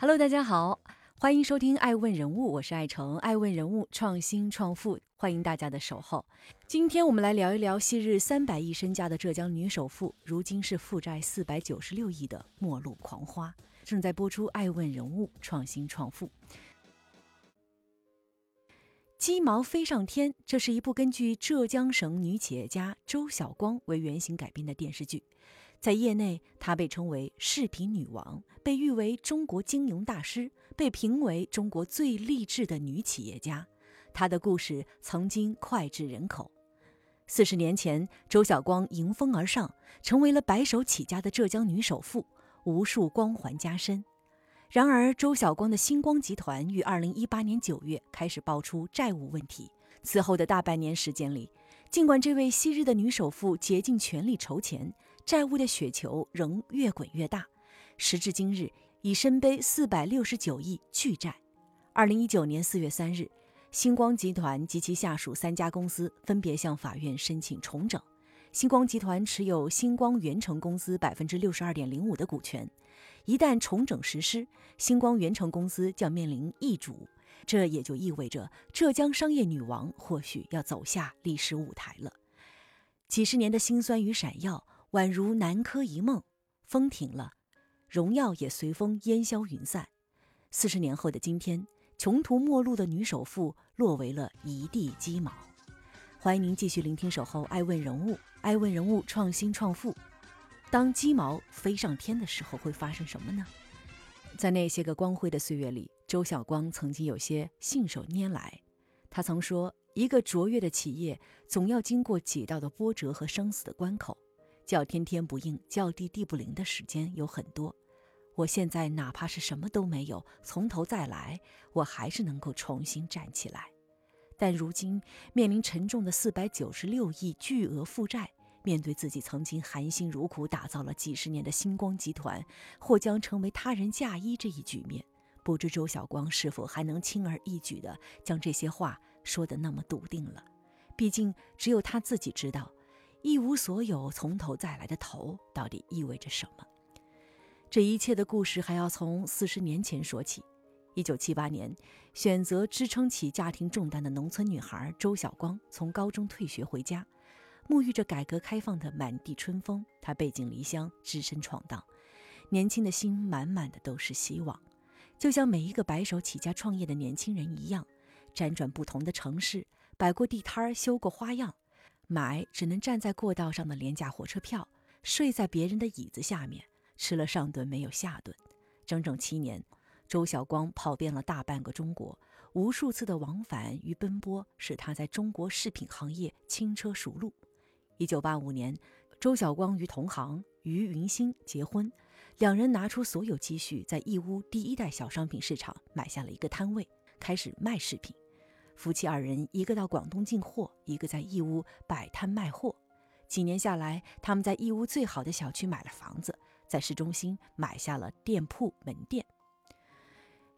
Hello，大家好，欢迎收听《爱问人物》，我是爱成，爱问人物创新创富，欢迎大家的守候。今天我们来聊一聊昔日三百亿身家的浙江女首富，如今是负债四百九十六亿的末路狂花。正在播出《爱问人物创新创富》。鸡毛飞上天，这是一部根据浙江省女企业家周晓光为原型改编的电视剧。在业内，她被称为“视频女王”，被誉为中国金融大师，被评为中国最励志的女企业家。她的故事曾经脍炙人口。四十年前，周晓光迎风而上，成为了白手起家的浙江女首富，无数光环加身。然而，周晓光的星光集团于二零一八年九月开始爆出债务问题。此后的大半年时间里，尽管这位昔日的女首富竭尽全力筹钱，债务的雪球仍越滚越大，时至今日已身背四百六十九亿巨债。二零一九年四月三日，星光集团及其下属三家公司分别向法院申请重整。星光集团持有星光源成公司百分之六十二点零五的股权，一旦重整实施，星光源成公司将面临易主，这也就意味着浙江商业女王或许要走下历史舞台了。几十年的辛酸与闪耀。宛如南柯一梦，风停了，荣耀也随风烟消云散。四十年后的今天，穷途末路的女首富落为了一地鸡毛。欢迎您继续聆听《守候爱问人物》，爱问人物创新创富。当鸡毛飞上天的时候，会发生什么呢？在那些个光辉的岁月里，周晓光曾经有些信手拈来。他曾说：“一个卓越的企业，总要经过几道的波折和生死的关口。”叫天天不应，叫地地不灵的时间有很多。我现在哪怕是什么都没有，从头再来，我还是能够重新站起来。但如今面临沉重的四百九十六亿巨额负债，面对自己曾经含辛茹苦打造了几十年的星光集团，或将成为他人嫁衣这一局面，不知周晓光是否还能轻而易举地将这些话说得那么笃定了？毕竟只有他自己知道。一无所有，从头再来的头到底意味着什么？这一切的故事还要从四十年前说起。一九七八年，选择支撑起家庭重担的农村女孩周晓光从高中退学回家，沐浴着改革开放的满地春风，她背井离乡，只身闯荡，年轻的心满满的都是希望，就像每一个白手起家创业的年轻人一样，辗转不同的城市，摆过地摊儿，修过花样。买只能站在过道上的廉价火车票，睡在别人的椅子下面，吃了上顿没有下顿，整整七年，周晓光跑遍了大半个中国，无数次的往返与奔波，使他在中国饰品行业轻车熟路。一九八五年，周晓光与同行于云欣结婚，两人拿出所有积蓄，在义乌第一代小商品市场买下了一个摊位，开始卖饰品。夫妻二人，一个到广东进货，一个在义乌摆摊卖货。几年下来，他们在义乌最好的小区买了房子，在市中心买下了店铺门店。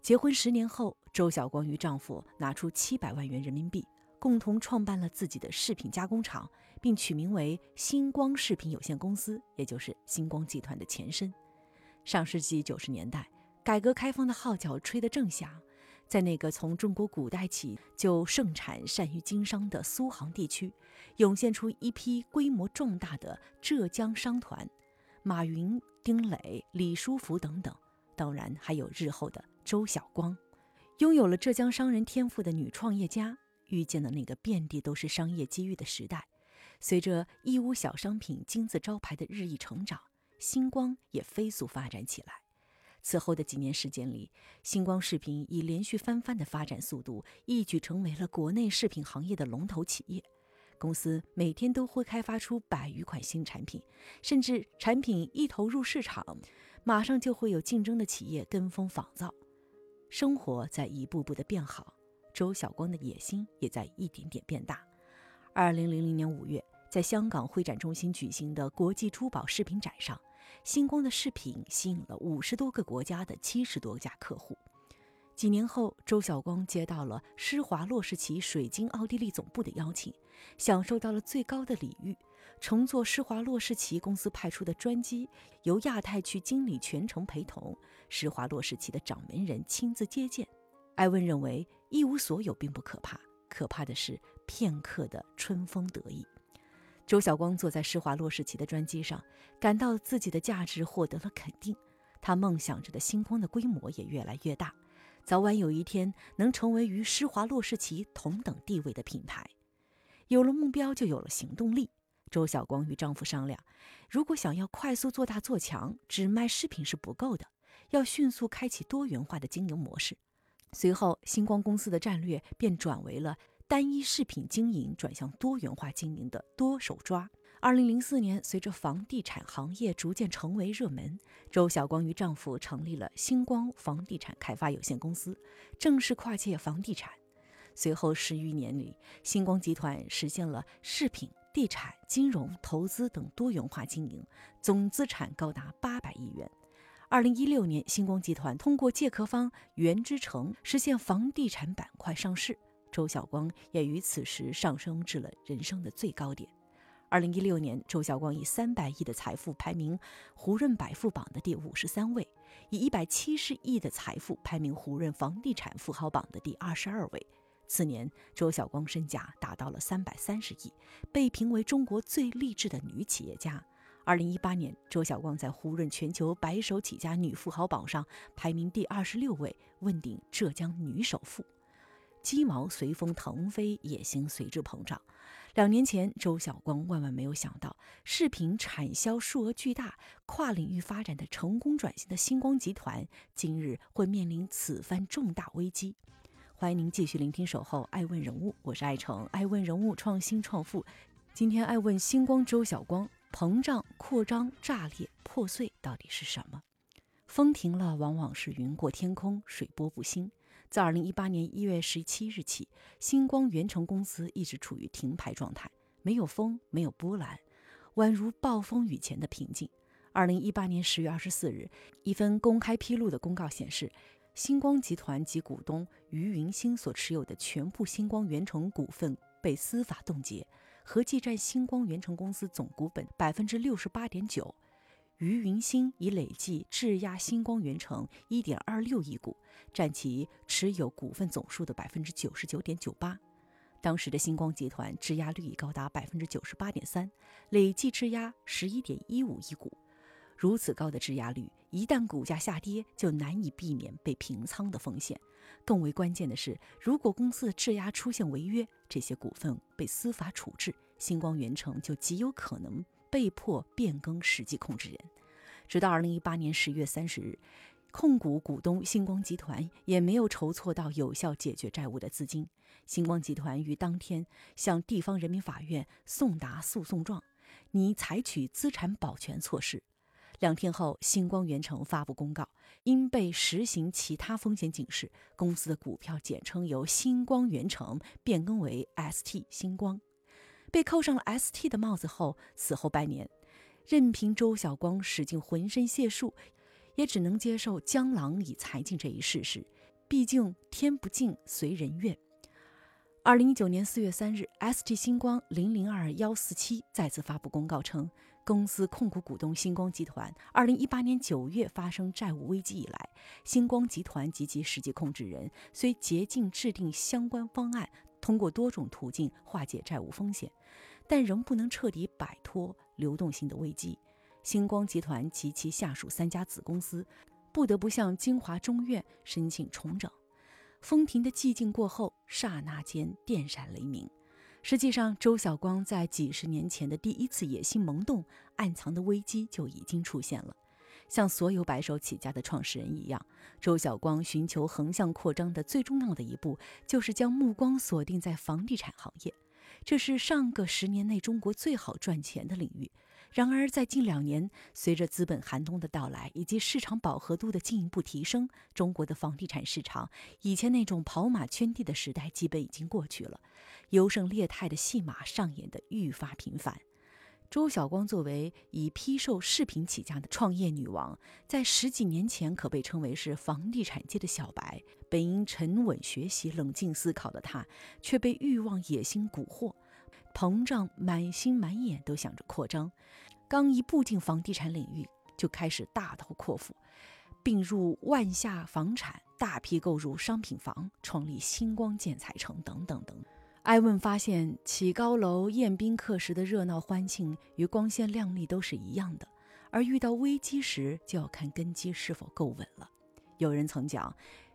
结婚十年后，周晓光与丈夫拿出七百万元人民币，共同创办了自己的饰品加工厂，并取名为星光饰品有限公司，也就是星光集团的前身。上世纪九十年代，改革开放的号角吹得正响。在那个从中国古代起就盛产善于经商的苏杭地区，涌现出一批规模壮大的浙江商团，马云、丁磊、李书福等等，当然还有日后的周晓光。拥有了浙江商人天赋的女创业家，遇见了那个遍地都是商业机遇的时代。随着义乌小商品金字招牌的日益成长，星光也飞速发展起来。此后的几年时间里，星光饰品以连续翻番的发展速度，一举成为了国内饰品行业的龙头企业。公司每天都会开发出百余款新产品，甚至产品一投入市场，马上就会有竞争的企业跟风仿造。生活在一步步的变好，周晓光的野心也在一点点变大。二零零零年五月，在香港会展中心举行的国际珠宝饰品展上。星光的饰品吸引了五十多个国家的七十多家客户。几年后，周晓光接到了施华洛世奇水晶奥地利总部的邀请，享受到了最高的礼遇，乘坐施华洛世奇公司派出的专机，由亚太区经理全程陪同，施华洛世奇的掌门人亲自接见。艾温认为，一无所有并不可怕，可怕的是片刻的春风得意。周晓光坐在施华洛世奇的专机上，感到自己的价值获得了肯定，他梦想着的星光的规模也越来越大，早晚有一天能成为与施华洛世奇同等地位的品牌。有了目标，就有了行动力。周晓光与丈夫商量，如果想要快速做大做强，只卖饰品是不够的，要迅速开启多元化的经营模式。随后，星光公司的战略便转为了单一饰品经营转向多元化经营的多手抓。二零零四年，随着房地产行业逐渐成为热门，周晓光与丈夫成立了星光房地产开发有限公司，正式跨界房地产。随后十余年里，星光集团实现了饰品、地产、金融、投资等多元化经营，总资产高达八百亿元。二零一六年，星光集团通过借壳方元之城实现房地产板块上市，周晓光也于此时上升至了人生的最高点。二零一六年，周晓光以三百亿的财富排名胡润百富榜的第五十三位，以一百七十亿的财富排名胡润房地产富豪榜的第二十二位。次年，周晓光身价达到了三百三十亿，被评为中国最励志的女企业家。二零一八年，周晓光在胡润全球白手起家女富豪榜上排名第二十六位，问鼎浙江女首富。鸡毛随风腾飞，野心随之膨胀。两年前，周晓光万万没有想到，视频产销数额巨大、跨领域发展的成功转型的星光集团，今日会面临此番重大危机。欢迎您继续聆听《守候爱问人物》，我是爱成，爱问人物创新创富。今天爱问星光周晓光。膨胀、扩张、炸裂、破碎，到底是什么？风停了，往往是云过天空，水波不兴。自二零一八年一月十七日起，星光源成公司一直处于停牌状态，没有风，没有波澜，宛如暴风雨前的平静。二零一八年十月二十四日，一份公开披露的公告显示，星光集团及股东于云星所持有的全部星光源成股份被司法冻结。合计占星光源成公司总股本百分之六十八点九，于云星已累计质押星光源成一点二六亿股，占其持有股份总数的百分之九十九点九八。当时的星光集团质押率已高达百分之九十八点三，累计质押十一点一五亿股。如此高的质押率，一旦股价下跌，就难以避免被平仓的风险。更为关键的是，如果公司的质押出现违约，这些股份被司法处置，星光源成就极有可能被迫变更实际控制人。直到二零一八年十月三十日，控股股东星光集团也没有筹措到有效解决债务的资金。星光集团于当天向地方人民法院送达诉讼状，拟采取资产保全措施。两天后，星光源成发布公告，因被实行其他风险警示，公司的股票简称由星光源成变更为 ST 星光，被扣上了 ST 的帽子后，此后半年，任凭周晓光使尽浑身解数，也只能接受江郎已才尽这一事实。毕竟天不尽，随人愿。二零一九年四月三日，ST 星光零零二幺四七再次发布公告称。公司控股股东星光集团，二零一八年九月发生债务危机以来，星光集团及其实际控制人虽竭尽制定相关方案，通过多种途径化解债务风险，但仍不能彻底摆脱流动性的危机。星光集团及其下属三家子公司，不得不向金华中院申请重整。风停的寂静过后，刹那间电闪雷鸣。实际上，周晓光在几十年前的第一次野心萌动，暗藏的危机就已经出现了。像所有白手起家的创始人一样，周晓光寻求横向扩张的最重要的一步，就是将目光锁定在房地产行业。这是上个十年内中国最好赚钱的领域。然而，在近两年，随着资本寒冬的到来以及市场饱和度的进一步提升，中国的房地产市场以前那种跑马圈地的时代基本已经过去了，优胜劣汰的戏码上演的愈发频繁。周晓光作为以批售饰品起家的创业女王，在十几年前可被称为是房地产界的小白。本应沉稳学习、冷静思考的她，却被欲望野心蛊惑。膨胀，满心满眼都想着扩张。刚一步进房地产领域，就开始大刀阔斧，并入万夏房产，大批购入商品房，创立星光建材城等等等。艾问发现，起高楼、宴宾客时的热闹欢庆与光鲜亮丽都是一样的，而遇到危机时，就要看根基是否够稳了。有人曾讲，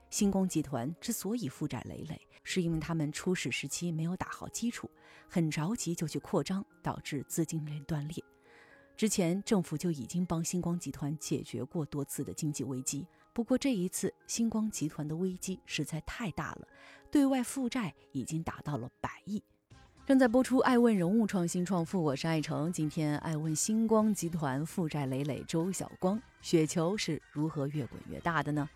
星光集团之所以负债累累，是因为他们初始时期没有打好基础，很着急就去扩张，导致资金链断裂。之前政府就已经帮星光集团解决过多次的经济危机。不过这一次，星光集团的危机实在太大了，对外负债已经达到了百亿。正在播出《爱问人物创新创富》，我是爱成。今天爱问星光集团负债累累，周晓光，雪球是如何越滚越大的呢？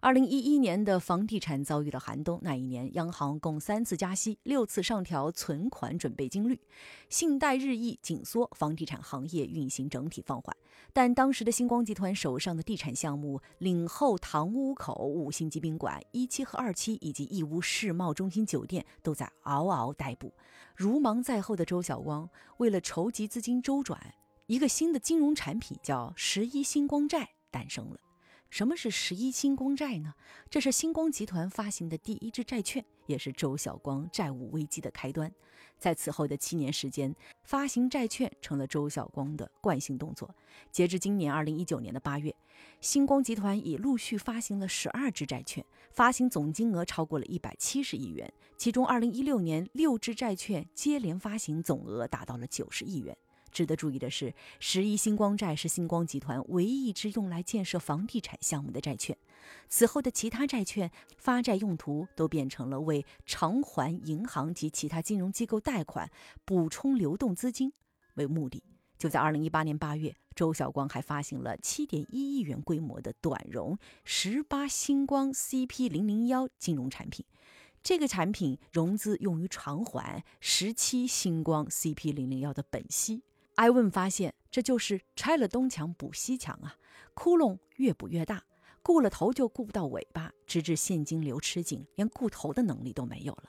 二零一一年的房地产遭遇了寒冬，那一年央行共三次加息，六次上调存款准备金率，信贷日益紧缩，房地产行业运行整体放缓。但当时的星光集团手上的地产项目领后塘屋口五星级宾馆一期和二期，以及义乌世贸中心酒店都在嗷嗷待哺。如芒在后的周晓光为了筹集资金周转，一个新的金融产品叫十一星光债诞生了。什么是十一星光债呢？这是星光集团发行的第一支债券，也是周晓光债务危机的开端。在此后的七年时间，发行债券成了周晓光的惯性动作。截至今年二零一九年的八月，星光集团已陆续发行了十二支债券，发行总金额超过了一百七十亿元。其中，二零一六年六支债券接连发行，总额达到了九十亿元。值得注意的是，十一星光债是星光集团唯一一支用来建设房地产项目的债券。此后的其他债券发债用途都变成了为偿还银行及其他金融机构贷款、补充流动资金为目的。就在二零一八年八月，周晓光还发行了七点一亿元规模的短融十八星光 CP 零零幺金融产品。这个产品融资用于偿还十七星光 CP 零零幺的本息。艾问发现，这就是拆了东墙补西墙啊！窟窿越补越大，顾了头就顾不到尾巴，直至现金流吃紧，连顾头的能力都没有了。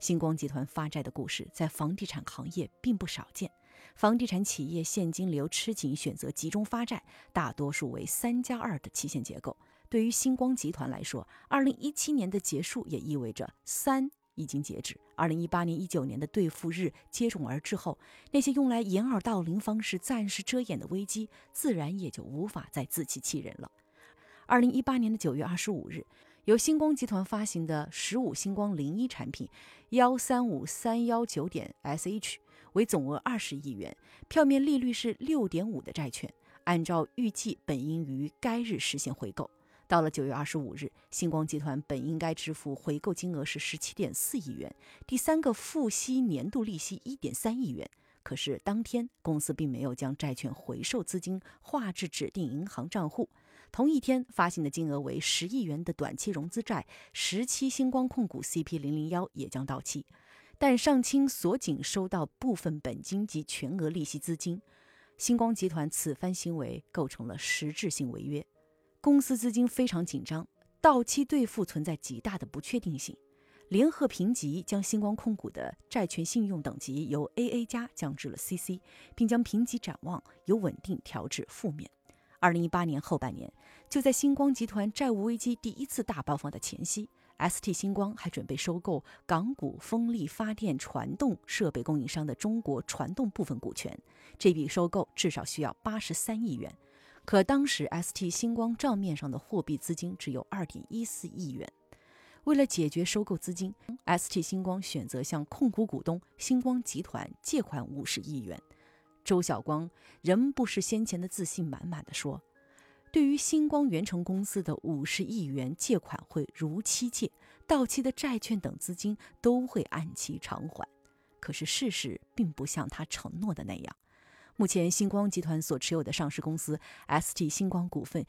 星光集团发债的故事在房地产行业并不少见。房地产企业现金流吃紧，选择集中发债，大多数为三加二的期限结构。对于星光集团来说，二零一七年的结束也意味着三。已经截止。二零一八年、一九年的兑付日接踵而至后，那些用来掩耳盗铃方式暂时遮掩的危机，自然也就无法再自欺欺人了。二零一八年的九月二十五日，由星光集团发行的十五星光零一产品幺三五三幺九点 sh 为总额二十亿元、票面利率是六点五的债券，按照预计本应于该日实现回购。到了九月二十五日，星光集团本应该支付回购金额是十七点四亿元，第三个付息年度利息一点三亿元。可是当天公司并没有将债券回售资金划至指定银行账户。同一天发行的金额为十亿元的短期融资债十七星光控股 CP 零零幺也将到期，但上清所仅收到部分本金及全额利息资金。星光集团此番行为构成了实质性违约。公司资金非常紧张，到期兑付存在极大的不确定性。联合评级将星光控股的债权信用等级由 AA 加降至了 CC，并将评级展望由稳定调至负面。二零一八年后半年，就在星光集团债务危机第一次大爆发的前夕，ST 星光还准备收购港股风力发电传动设备供应商的中国传动部分股权，这笔收购至少需要八十三亿元。可当时，ST 星光账面上的货币资金只有二点一四亿元。为了解决收购资金，ST 星光选择向控股股东星光集团借款五十亿元。周晓光仍不失先前的自信满满的说：“对于星光源成公司的五十亿元借款会如期借，到期的债券等资金都会按期偿还。”可是事实并不像他承诺的那样。目前，星光集团所持有的上市公司 ST 星光股份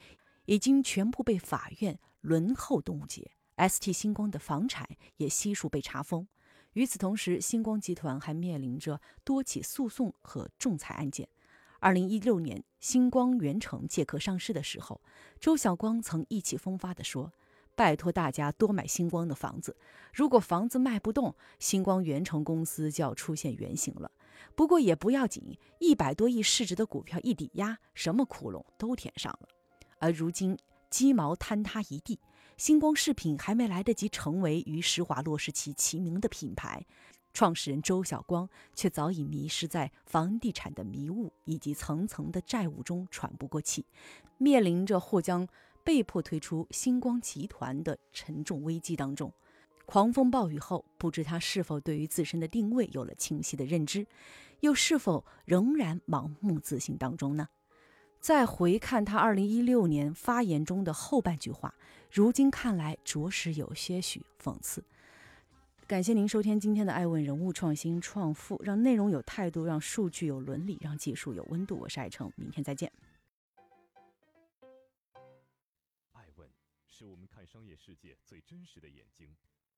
已经全部被法院轮候冻结，ST 星光的房产也悉数被查封。与此同时，星光集团还面临着多起诉讼和仲裁案件。二零一六年，星光源成借壳上市的时候，周晓光曾意气风发地说：“拜托大家多买星光的房子。如果房子卖不动，星光源成公司就要出现原形了。不过也不要紧，一百多亿市值的股票一抵押，什么窟窿都填上了。而如今鸡毛坍塌一地，星光饰品还没来得及成为与施华洛世奇齐名的品牌。创始人周晓光却早已迷失在房地产的迷雾以及层层的债务中喘不过气，面临着或将被迫退出星光集团的沉重危机当中。狂风暴雨后，不知他是否对于自身的定位有了清晰的认知，又是否仍然盲目自信当中呢？再回看他2016年发言中的后半句话，如今看来着实有些许讽刺。感谢您收听今天的《爱问人物创新创富》，让内容有态度，让数据有伦理，让技术有温度。我是爱成，明天再见。爱问是我们看商业世界最真实的眼睛，